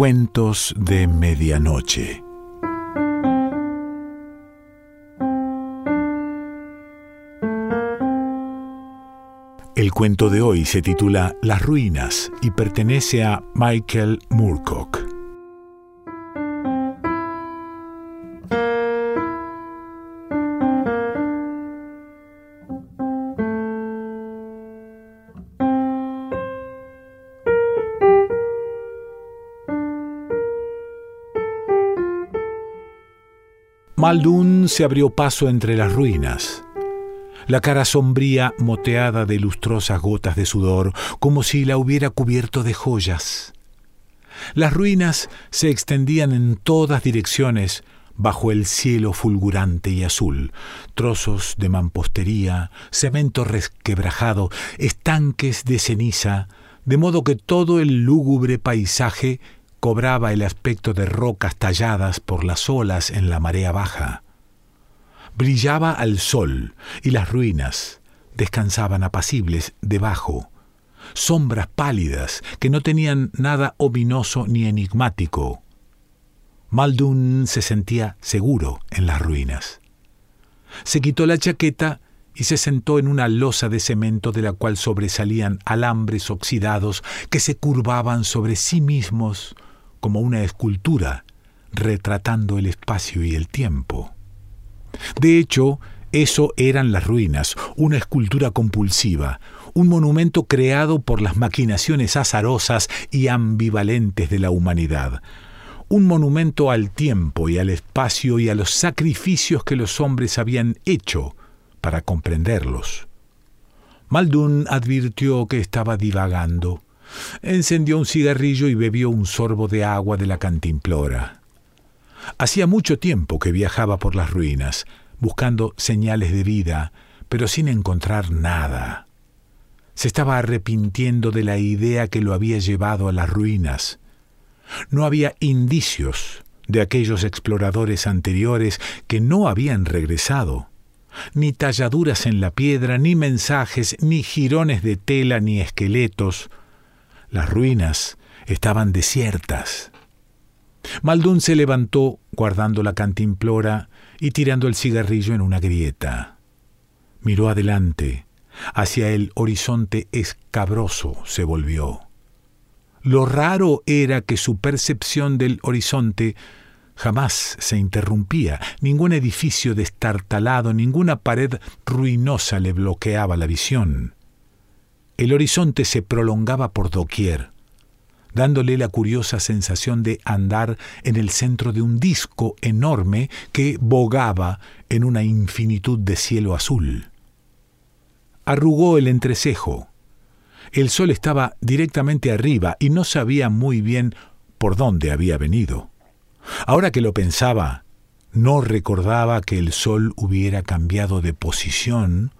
Cuentos de Medianoche. El cuento de hoy se titula Las ruinas y pertenece a Michael Moorcock. Maldun se abrió paso entre las ruinas, la cara sombría moteada de lustrosas gotas de sudor, como si la hubiera cubierto de joyas. Las ruinas se extendían en todas direcciones bajo el cielo fulgurante y azul, trozos de mampostería, cemento resquebrajado, estanques de ceniza, de modo que todo el lúgubre paisaje cobraba el aspecto de rocas talladas por las olas en la marea baja. Brillaba al sol y las ruinas descansaban apacibles debajo, sombras pálidas que no tenían nada ominoso ni enigmático. Maldun se sentía seguro en las ruinas. Se quitó la chaqueta y se sentó en una losa de cemento de la cual sobresalían alambres oxidados que se curvaban sobre sí mismos como una escultura retratando el espacio y el tiempo. De hecho, eso eran las ruinas, una escultura compulsiva, un monumento creado por las maquinaciones azarosas y ambivalentes de la humanidad, un monumento al tiempo y al espacio y a los sacrificios que los hombres habían hecho para comprenderlos. Maldun advirtió que estaba divagando. Encendió un cigarrillo y bebió un sorbo de agua de la cantimplora. Hacía mucho tiempo que viajaba por las ruinas, buscando señales de vida, pero sin encontrar nada. Se estaba arrepintiendo de la idea que lo había llevado a las ruinas. No había indicios de aquellos exploradores anteriores que no habían regresado ni talladuras en la piedra, ni mensajes, ni jirones de tela, ni esqueletos, las ruinas estaban desiertas. Maldún se levantó guardando la cantimplora y tirando el cigarrillo en una grieta. Miró adelante, hacia el horizonte escabroso se volvió. Lo raro era que su percepción del horizonte jamás se interrumpía, ningún edificio destartalado, ninguna pared ruinosa le bloqueaba la visión. El horizonte se prolongaba por doquier, dándole la curiosa sensación de andar en el centro de un disco enorme que bogaba en una infinitud de cielo azul. Arrugó el entrecejo. El sol estaba directamente arriba y no sabía muy bien por dónde había venido. Ahora que lo pensaba, no recordaba que el sol hubiera cambiado de posición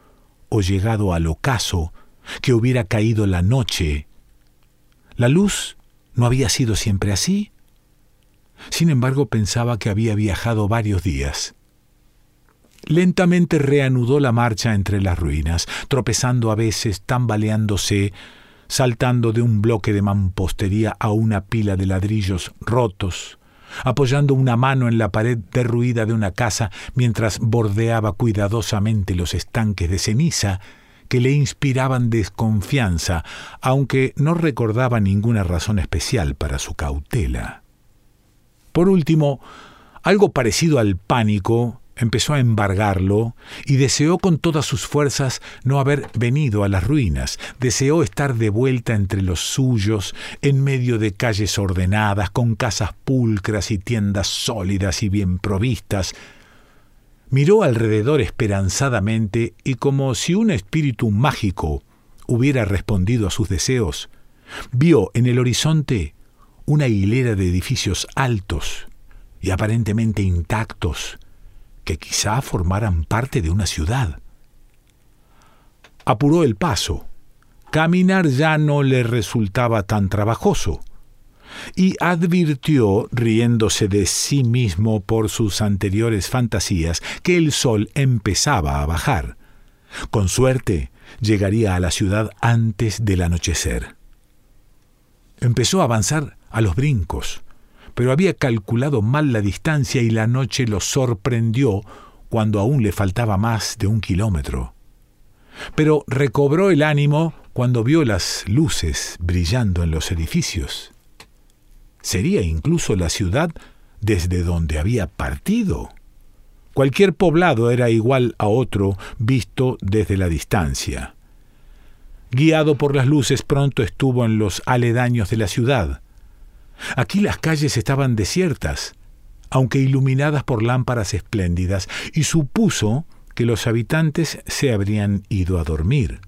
o llegado al ocaso que hubiera caído la noche. ¿La luz no había sido siempre así? Sin embargo, pensaba que había viajado varios días. Lentamente reanudó la marcha entre las ruinas, tropezando a veces, tambaleándose, saltando de un bloque de mampostería a una pila de ladrillos rotos, apoyando una mano en la pared derruida de una casa mientras bordeaba cuidadosamente los estanques de ceniza que le inspiraban desconfianza, aunque no recordaba ninguna razón especial para su cautela. Por último, algo parecido al pánico empezó a embargarlo y deseó con todas sus fuerzas no haber venido a las ruinas, deseó estar de vuelta entre los suyos, en medio de calles ordenadas, con casas pulcras y tiendas sólidas y bien provistas, Miró alrededor esperanzadamente y como si un espíritu mágico hubiera respondido a sus deseos, vio en el horizonte una hilera de edificios altos y aparentemente intactos que quizá formaran parte de una ciudad. Apuró el paso. Caminar ya no le resultaba tan trabajoso y advirtió, riéndose de sí mismo por sus anteriores fantasías, que el sol empezaba a bajar. Con suerte, llegaría a la ciudad antes del anochecer. Empezó a avanzar a los brincos, pero había calculado mal la distancia y la noche lo sorprendió cuando aún le faltaba más de un kilómetro. Pero recobró el ánimo cuando vio las luces brillando en los edificios. Sería incluso la ciudad desde donde había partido. Cualquier poblado era igual a otro visto desde la distancia. Guiado por las luces pronto estuvo en los aledaños de la ciudad. Aquí las calles estaban desiertas, aunque iluminadas por lámparas espléndidas, y supuso que los habitantes se habrían ido a dormir.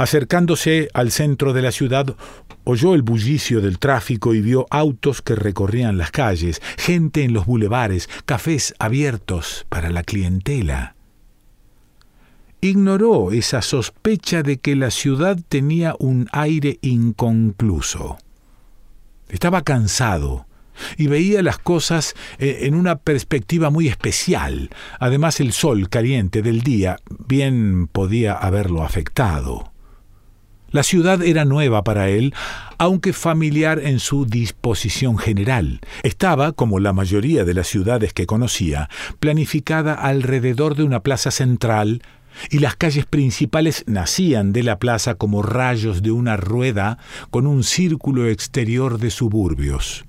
Acercándose al centro de la ciudad, oyó el bullicio del tráfico y vio autos que recorrían las calles, gente en los bulevares, cafés abiertos para la clientela. Ignoró esa sospecha de que la ciudad tenía un aire inconcluso. Estaba cansado y veía las cosas eh, en una perspectiva muy especial. Además el sol caliente del día bien podía haberlo afectado. La ciudad era nueva para él, aunque familiar en su disposición general. Estaba, como la mayoría de las ciudades que conocía, planificada alrededor de una plaza central, y las calles principales nacían de la plaza como rayos de una rueda con un círculo exterior de suburbios.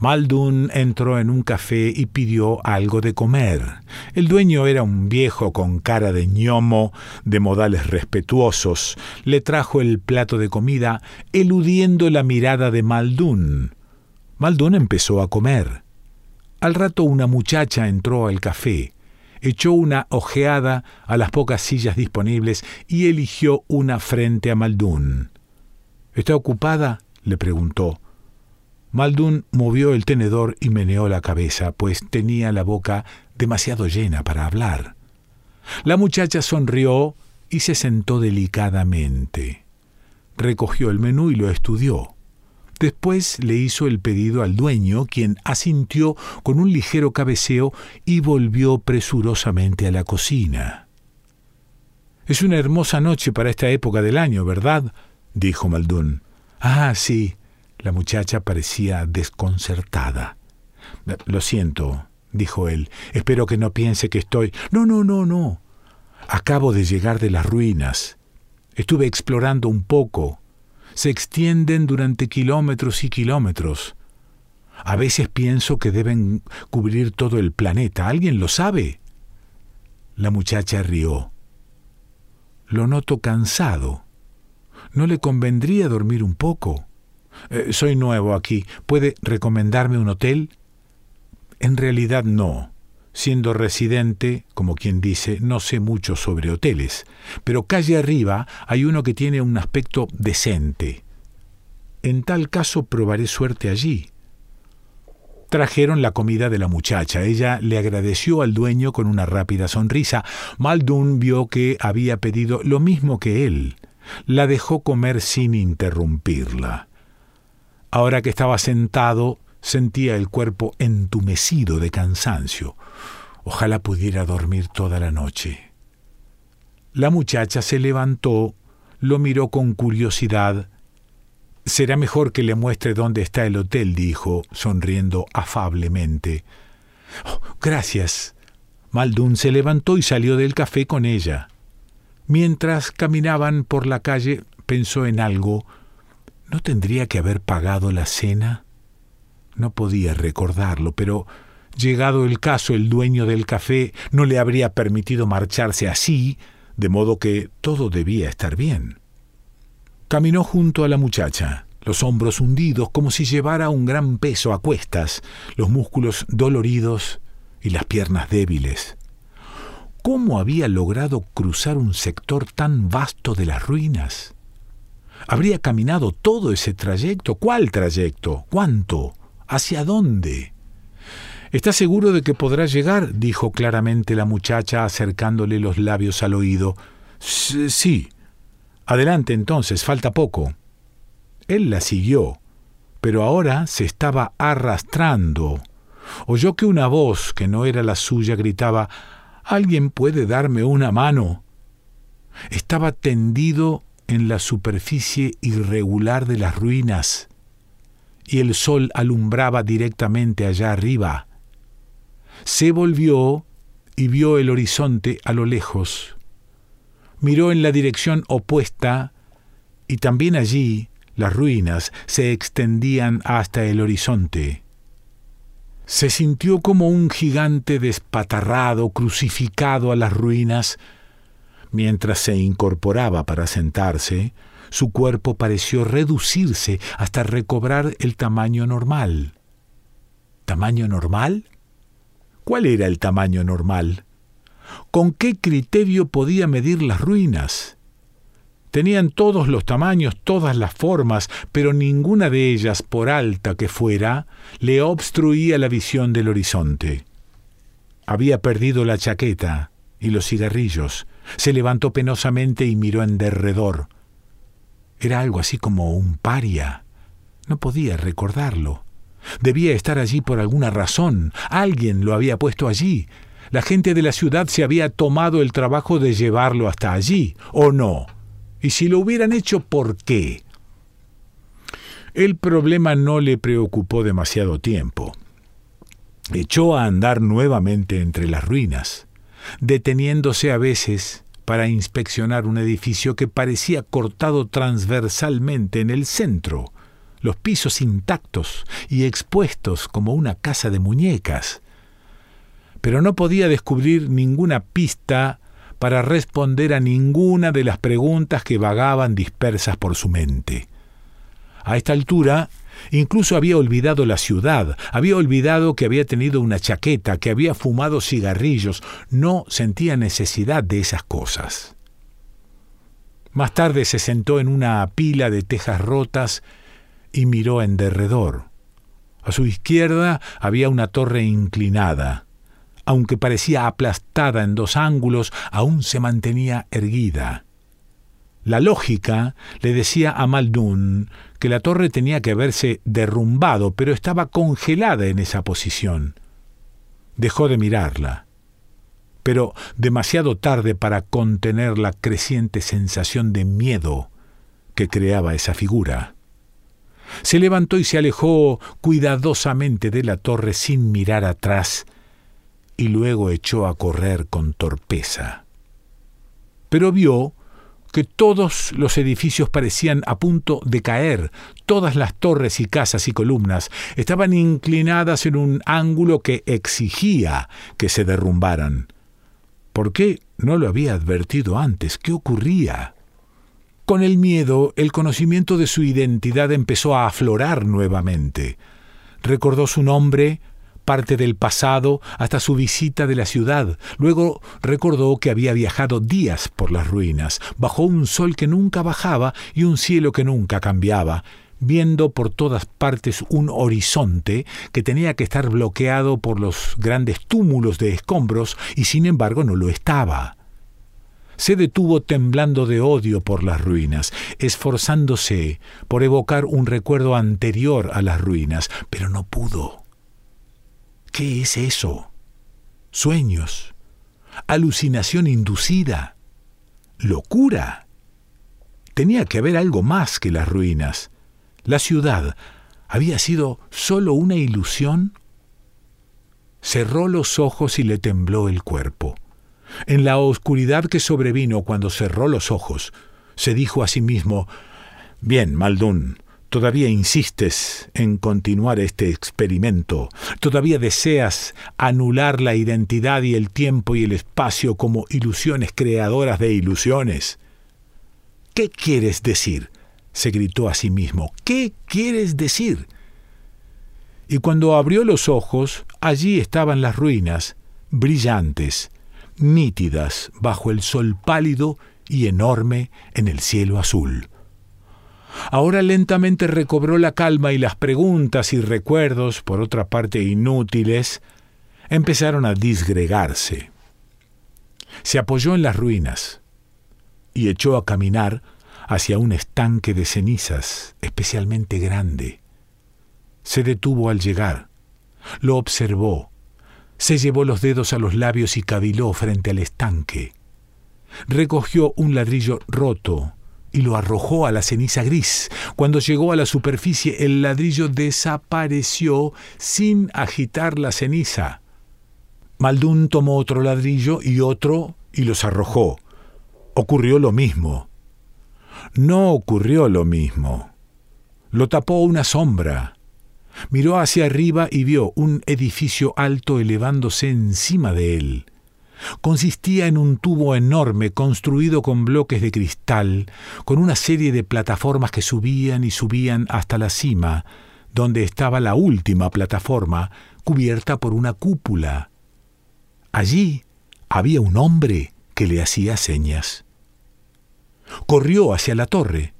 Maldun entró en un café y pidió algo de comer. El dueño era un viejo con cara de ñomo, de modales respetuosos. Le trajo el plato de comida, eludiendo la mirada de Maldun. Maldun empezó a comer. Al rato una muchacha entró al café, echó una ojeada a las pocas sillas disponibles y eligió una frente a Maldun. ¿Está ocupada? le preguntó. Maldun movió el tenedor y meneó la cabeza, pues tenía la boca demasiado llena para hablar. La muchacha sonrió y se sentó delicadamente. Recogió el menú y lo estudió. Después le hizo el pedido al dueño, quien asintió con un ligero cabeceo y volvió presurosamente a la cocina. Es una hermosa noche para esta época del año, ¿verdad? dijo Maldún. Ah, sí, la muchacha parecía desconcertada. Lo siento, dijo él. Espero que no piense que estoy. No, no, no, no. Acabo de llegar de las ruinas. Estuve explorando un poco. Se extienden durante kilómetros y kilómetros. A veces pienso que deben cubrir todo el planeta. ¿Alguien lo sabe? La muchacha rió. Lo noto cansado. ¿No le convendría dormir un poco? Eh, soy nuevo aquí. ¿Puede recomendarme un hotel? En realidad no. Siendo residente, como quien dice, no sé mucho sobre hoteles, pero calle arriba hay uno que tiene un aspecto decente. En tal caso probaré suerte allí. Trajeron la comida de la muchacha. Ella le agradeció al dueño con una rápida sonrisa. Maldun vio que había pedido lo mismo que él. La dejó comer sin interrumpirla. Ahora que estaba sentado, sentía el cuerpo entumecido de cansancio. Ojalá pudiera dormir toda la noche. La muchacha se levantó, lo miró con curiosidad. Será mejor que le muestre dónde está el hotel, dijo, sonriendo afablemente. Oh, gracias. Maldun se levantó y salió del café con ella. Mientras caminaban por la calle, pensó en algo ¿No tendría que haber pagado la cena? No podía recordarlo, pero llegado el caso el dueño del café no le habría permitido marcharse así, de modo que todo debía estar bien. Caminó junto a la muchacha, los hombros hundidos como si llevara un gran peso a cuestas, los músculos doloridos y las piernas débiles. ¿Cómo había logrado cruzar un sector tan vasto de las ruinas? Habría caminado todo ese trayecto. ¿Cuál trayecto? ¿Cuánto? ¿Hacia dónde? ¿Estás seguro de que podrá llegar? dijo claramente la muchacha acercándole los labios al oído. Sí. Adelante entonces, falta poco. Él la siguió, pero ahora se estaba arrastrando. Oyó que una voz, que no era la suya, gritaba ¿Alguien puede darme una mano? Estaba tendido en la superficie irregular de las ruinas y el sol alumbraba directamente allá arriba. Se volvió y vio el horizonte a lo lejos. Miró en la dirección opuesta y también allí las ruinas se extendían hasta el horizonte. Se sintió como un gigante despatarrado, crucificado a las ruinas. Mientras se incorporaba para sentarse, su cuerpo pareció reducirse hasta recobrar el tamaño normal. ¿Tamaño normal? ¿Cuál era el tamaño normal? ¿Con qué criterio podía medir las ruinas? Tenían todos los tamaños, todas las formas, pero ninguna de ellas, por alta que fuera, le obstruía la visión del horizonte. Había perdido la chaqueta y los cigarrillos. Se levantó penosamente y miró en derredor. Era algo así como un paria. No podía recordarlo. Debía estar allí por alguna razón. Alguien lo había puesto allí. La gente de la ciudad se había tomado el trabajo de llevarlo hasta allí, ¿o no? Y si lo hubieran hecho, ¿por qué? El problema no le preocupó demasiado tiempo. Echó a andar nuevamente entre las ruinas, deteniéndose a veces para inspeccionar un edificio que parecía cortado transversalmente en el centro, los pisos intactos y expuestos como una casa de muñecas. Pero no podía descubrir ninguna pista para responder a ninguna de las preguntas que vagaban dispersas por su mente. A esta altura, incluso había olvidado la ciudad, había olvidado que había tenido una chaqueta, que había fumado cigarrillos, no sentía necesidad de esas cosas. Más tarde se sentó en una pila de tejas rotas y miró en derredor. A su izquierda había una torre inclinada aunque parecía aplastada en dos ángulos, aún se mantenía erguida. La lógica le decía a Maldun que la torre tenía que haberse derrumbado, pero estaba congelada en esa posición. Dejó de mirarla, pero demasiado tarde para contener la creciente sensación de miedo que creaba esa figura. Se levantó y se alejó cuidadosamente de la torre sin mirar atrás, y luego echó a correr con torpeza. Pero vio que todos los edificios parecían a punto de caer, todas las torres y casas y columnas estaban inclinadas en un ángulo que exigía que se derrumbaran. ¿Por qué no lo había advertido antes? ¿Qué ocurría? Con el miedo, el conocimiento de su identidad empezó a aflorar nuevamente. Recordó su nombre, parte del pasado hasta su visita de la ciudad. Luego recordó que había viajado días por las ruinas, bajo un sol que nunca bajaba y un cielo que nunca cambiaba, viendo por todas partes un horizonte que tenía que estar bloqueado por los grandes túmulos de escombros y sin embargo no lo estaba. Se detuvo temblando de odio por las ruinas, esforzándose por evocar un recuerdo anterior a las ruinas, pero no pudo. ¿Qué es eso? Sueños, alucinación inducida, locura. Tenía que haber algo más que las ruinas. La ciudad había sido solo una ilusión. Cerró los ojos y le tembló el cuerpo. En la oscuridad que sobrevino cuando cerró los ojos, se dijo a sí mismo Bien, Maldún, Todavía insistes en continuar este experimento. Todavía deseas anular la identidad y el tiempo y el espacio como ilusiones creadoras de ilusiones. ¿Qué quieres decir? se gritó a sí mismo. ¿Qué quieres decir? Y cuando abrió los ojos, allí estaban las ruinas, brillantes, nítidas bajo el sol pálido y enorme en el cielo azul. Ahora lentamente recobró la calma y las preguntas y recuerdos, por otra parte inútiles, empezaron a disgregarse. Se apoyó en las ruinas y echó a caminar hacia un estanque de cenizas especialmente grande. Se detuvo al llegar, lo observó, se llevó los dedos a los labios y caviló frente al estanque. Recogió un ladrillo roto y lo arrojó a la ceniza gris. Cuando llegó a la superficie, el ladrillo desapareció sin agitar la ceniza. Maldún tomó otro ladrillo y otro y los arrojó. Ocurrió lo mismo. No ocurrió lo mismo. Lo tapó una sombra. Miró hacia arriba y vio un edificio alto elevándose encima de él. Consistía en un tubo enorme construido con bloques de cristal, con una serie de plataformas que subían y subían hasta la cima, donde estaba la última plataforma, cubierta por una cúpula. Allí había un hombre que le hacía señas. Corrió hacia la torre.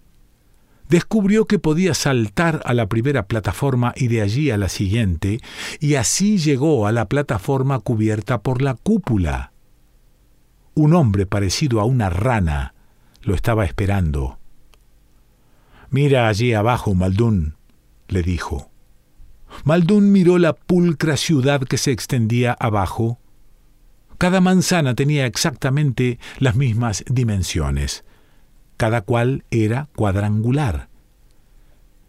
Descubrió que podía saltar a la primera plataforma y de allí a la siguiente, y así llegó a la plataforma cubierta por la cúpula. Un hombre parecido a una rana lo estaba esperando. Mira allí abajo, Maldún, le dijo. Maldún miró la pulcra ciudad que se extendía abajo. Cada manzana tenía exactamente las mismas dimensiones. Cada cual era cuadrangular.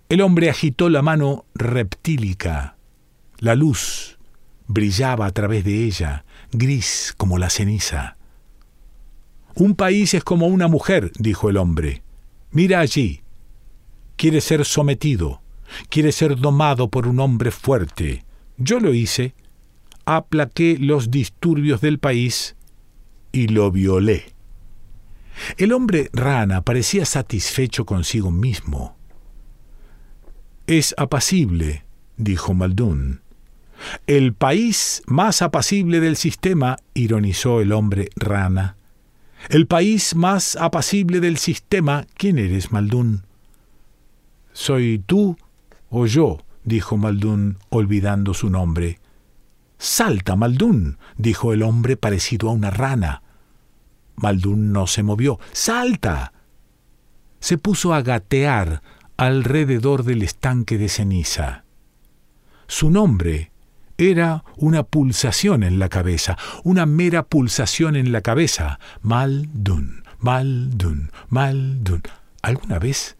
El hombre agitó la mano reptílica. La luz brillaba a través de ella, gris como la ceniza. Un país es como una mujer, dijo el hombre. Mira allí. Quiere ser sometido, quiere ser domado por un hombre fuerte. Yo lo hice, aplaqué los disturbios del país y lo violé. El hombre rana parecía satisfecho consigo mismo. Es apacible, dijo Maldún. El país más apacible del sistema, ironizó el hombre rana. El país más apacible del sistema. ¿Quién eres, Maldún? Soy tú o yo, dijo Maldún, olvidando su nombre. Salta, Maldún, dijo el hombre parecido a una rana. Maldún no se movió. ¡Salta! Se puso a gatear alrededor del estanque de ceniza. Su nombre era una pulsación en la cabeza, una mera pulsación en la cabeza. Maldun, Maldun, Maldun. ¿Alguna vez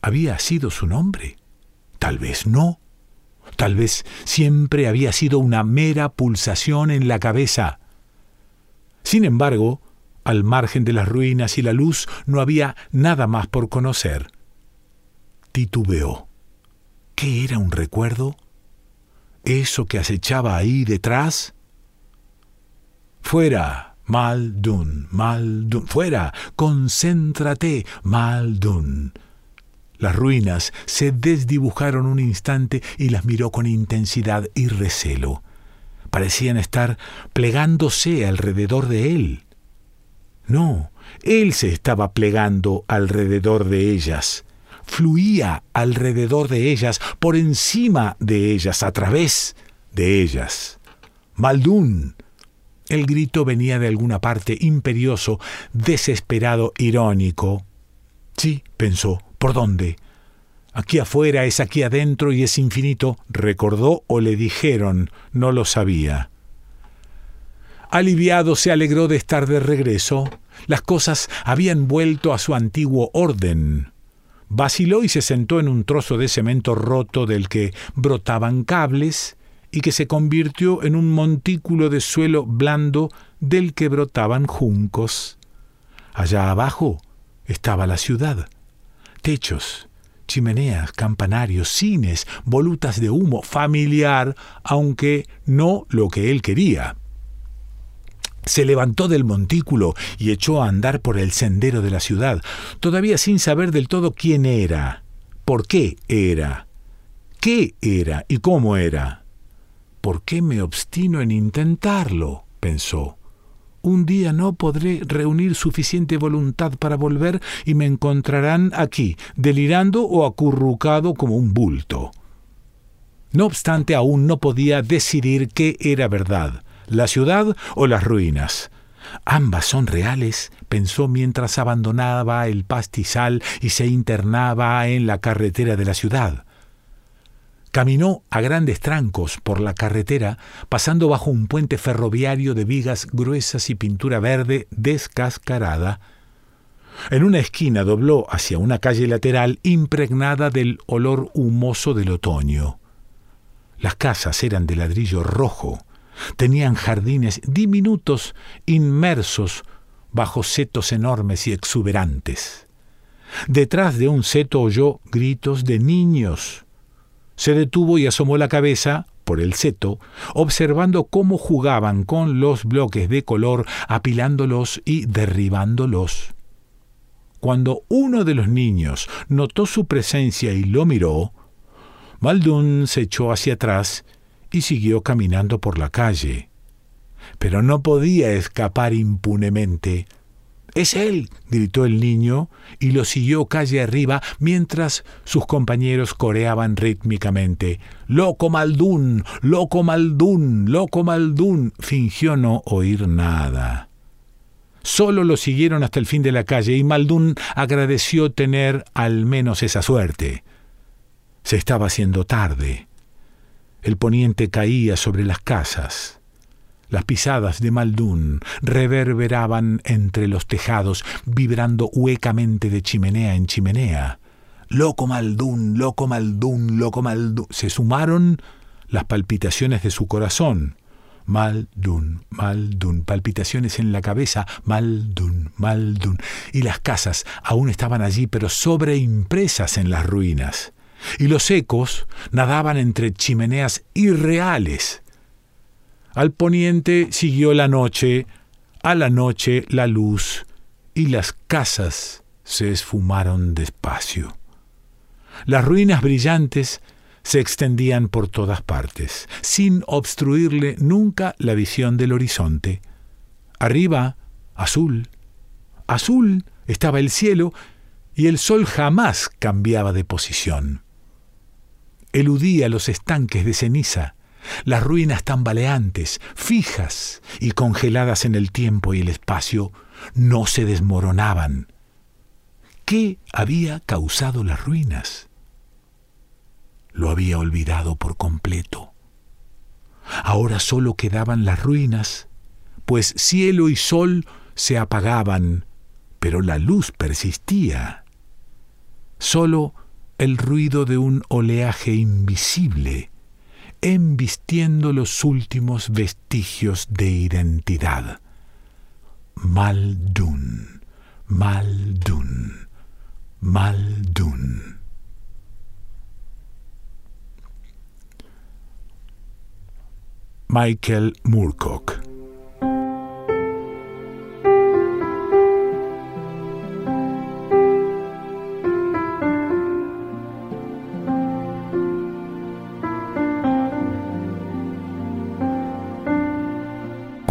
había sido su nombre? Tal vez no. Tal vez siempre había sido una mera pulsación en la cabeza. Sin embargo, al margen de las ruinas y la luz no había nada más por conocer. Titubeó. ¿Qué era un recuerdo? Eso que acechaba ahí detrás? Fuera, Maldun, Maldun, fuera, concéntrate, Maldun. Las ruinas se desdibujaron un instante y las miró con intensidad y recelo. Parecían estar plegándose alrededor de él. No, él se estaba plegando alrededor de ellas fluía alrededor de ellas, por encima de ellas, a través de ellas. Maldún. El grito venía de alguna parte, imperioso, desesperado, irónico. Sí, pensó, ¿por dónde? Aquí afuera es aquí adentro y es infinito, recordó o le dijeron, no lo sabía. Aliviado se alegró de estar de regreso. Las cosas habían vuelto a su antiguo orden. Vaciló y se sentó en un trozo de cemento roto del que brotaban cables y que se convirtió en un montículo de suelo blando del que brotaban juncos. Allá abajo estaba la ciudad. Techos, chimeneas, campanarios, cines, volutas de humo, familiar, aunque no lo que él quería. Se levantó del montículo y echó a andar por el sendero de la ciudad, todavía sin saber del todo quién era, por qué era, qué era y cómo era. ¿Por qué me obstino en intentarlo? pensó. Un día no podré reunir suficiente voluntad para volver y me encontrarán aquí, delirando o acurrucado como un bulto. No obstante, aún no podía decidir qué era verdad la ciudad o las ruinas. Ambas son reales, pensó mientras abandonaba el pastizal y se internaba en la carretera de la ciudad. Caminó a grandes trancos por la carretera, pasando bajo un puente ferroviario de vigas gruesas y pintura verde descascarada. En una esquina dobló hacia una calle lateral impregnada del olor humoso del otoño. Las casas eran de ladrillo rojo, tenían jardines diminutos inmersos bajo setos enormes y exuberantes. Detrás de un seto oyó gritos de niños. Se detuvo y asomó la cabeza por el seto, observando cómo jugaban con los bloques de color, apilándolos y derribándolos. Cuando uno de los niños notó su presencia y lo miró, Maldun se echó hacia atrás y siguió caminando por la calle. Pero no podía escapar impunemente. Es él, gritó el niño, y lo siguió calle arriba mientras sus compañeros coreaban rítmicamente. Loco Maldún, loco Maldún, loco Maldún. Fingió no oír nada. Solo lo siguieron hasta el fin de la calle y Maldún agradeció tener al menos esa suerte. Se estaba haciendo tarde. El poniente caía sobre las casas. Las pisadas de Maldún reverberaban entre los tejados, vibrando huecamente de chimenea en chimenea. Loco Maldún, loco Maldún, loco Maldún. Se sumaron las palpitaciones de su corazón. Maldún, Maldún, palpitaciones en la cabeza, Maldún, Maldún. Y las casas aún estaban allí, pero sobreimpresas en las ruinas. Y los ecos nadaban entre chimeneas irreales al poniente siguió la noche, a la noche la luz, y las casas se esfumaron despacio. Las ruinas brillantes se extendían por todas partes, sin obstruirle nunca la visión del horizonte. Arriba, azul, azul estaba el cielo, y el sol jamás cambiaba de posición. Eludía los estanques de ceniza, las ruinas tambaleantes, fijas y congeladas en el tiempo y el espacio, no se desmoronaban. ¿Qué había causado las ruinas? Lo había olvidado por completo. Ahora solo quedaban las ruinas, pues cielo y sol se apagaban, pero la luz persistía. Solo el ruido de un oleaje invisible embistiendo los últimos vestigios de identidad. Maldun, Maldun, Maldun. Michael Moorcock